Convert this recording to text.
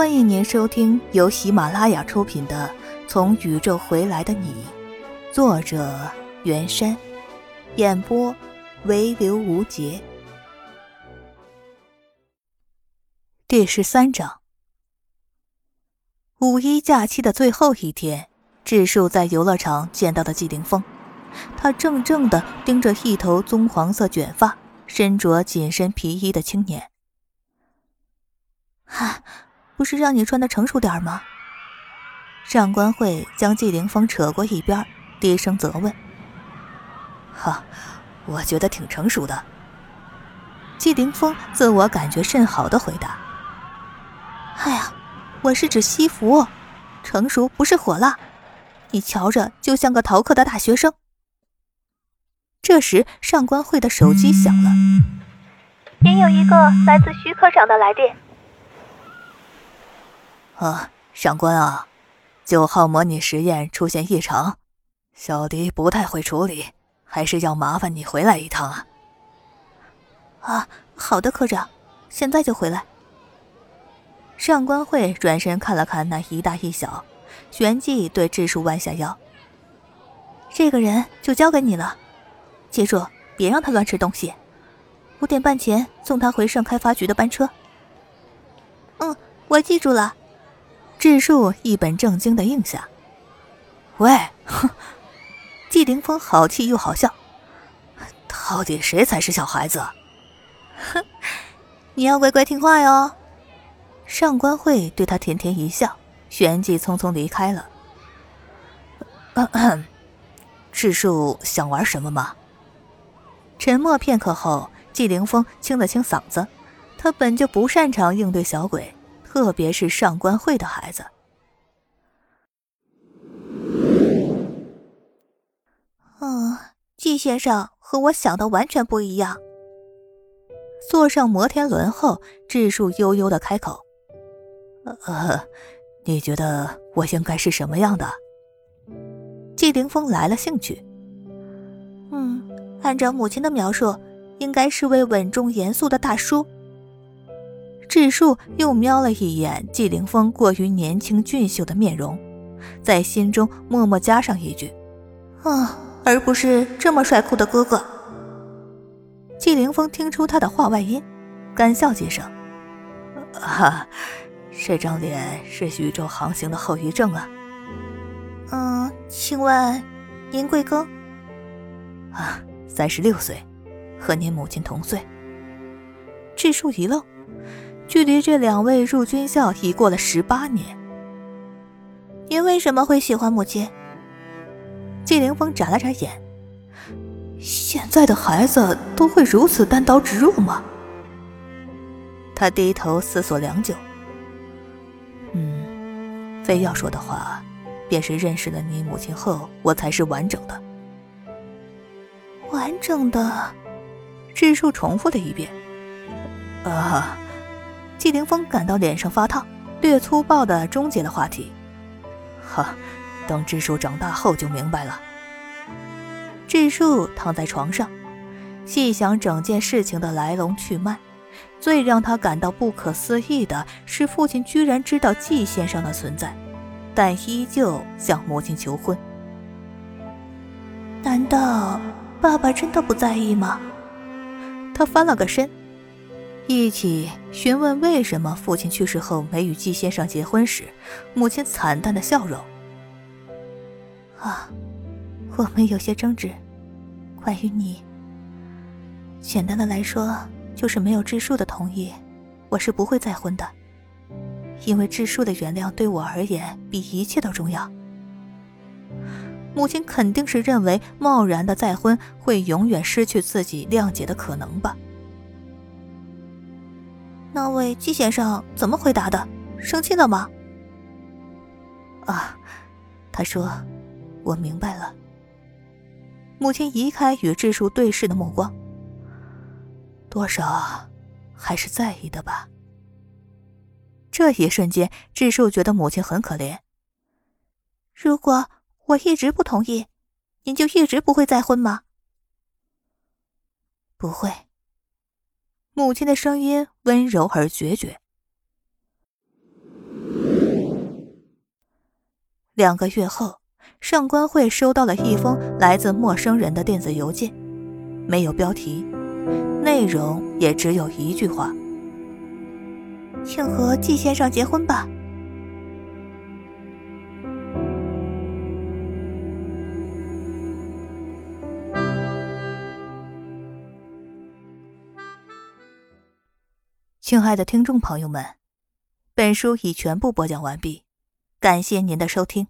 欢迎您收听由喜马拉雅出品的《从宇宙回来的你》，作者袁山，演播唯刘无节。第十三章，五一假期的最后一天，智树在游乐场见到了季凌风，他怔怔的盯着一头棕黄色卷发、身着紧身皮衣的青年。哈。不是让你穿的成熟点吗？上官慧将季凌风扯过一边，低声责问：“哈，我觉得挺成熟的。”季凌风自我感觉甚好的回答：“哎呀，我是指西服，成熟不是火辣，你瞧着就像个逃课的大学生。”这时，上官慧的手机响了，您有一个来自徐科长的来电。啊，上官啊，九号模拟实验出现异常，小迪不太会处理，还是要麻烦你回来一趟啊。啊，好的，科长，现在就回来。上官慧转身看了看那一大一小，旋即对智树弯下腰：“这个人就交给你了，记住别让他乱吃东西。五点半前送他回省开发局的班车。”嗯，我记住了。智树一本正经的应下。喂，哼！季凌风好气又好笑，到底谁才是小孩子？哼，你要乖乖听话哟。上官慧对他甜甜一笑，旋即匆匆离开了。咳 咳智树想玩什么吗？沉默片刻后，季凌风清了清嗓子，他本就不擅长应对小鬼。特别是上官慧的孩子。嗯，季先生和我想的完全不一样。坐上摩天轮后，智树悠悠的开口：“呃，你觉得我应该是什么样的？”季凌风来了兴趣。嗯，按照母亲的描述，应该是位稳重严肃的大叔。智树又瞄了一眼季凌风过于年轻俊秀的面容，在心中默默加上一句：“啊，而不是这么帅酷的哥哥。”季凌风听出他的话外音，干笑几声：“啊，这张脸是宇宙航行的后遗症啊。”“嗯，请问您贵庚？”“啊，三十六岁，和您母亲同岁。”智树一愣。距离这两位入军校已过了十八年，您为什么会喜欢母亲？季凌风眨了眨眼。现在的孩子都会如此单刀直入吗？他低头思索良久。嗯，非要说的话，便是认识了你母亲后，我才是完整的。完整的，智树重复了一遍。啊。季凌风感到脸上发烫，略粗暴的终结了话题。哈，等智树长大后就明白了。智树躺在床上，细想整件事情的来龙去脉。最让他感到不可思议的是，父亲居然知道季先生的存在，但依旧向母亲求婚。难道爸爸真的不在意吗？他翻了个身。一起询问为什么父亲去世后没与季先生结婚时，母亲惨淡的笑容。啊，我们有些争执，关于你。简单的来说，就是没有智树的同意，我是不会再婚的，因为智树的原谅对我而言比一切都重要。母亲肯定是认为贸然的再婚会永远失去自己谅解的可能吧。那位季先生怎么回答的？生气了吗？啊，他说：“我明白了。”母亲移开与智树对视的目光，多少还是在意的吧。这一瞬间，智树觉得母亲很可怜。如果我一直不同意，您就一直不会再婚吗？不会。母亲的声音温柔而决绝。两个月后上官慧收到了一封来自陌生人的电子邮件没有标题内容也只有一句话请和季先生结婚吧。亲爱的听众朋友们，本书已全部播讲完毕，感谢您的收听。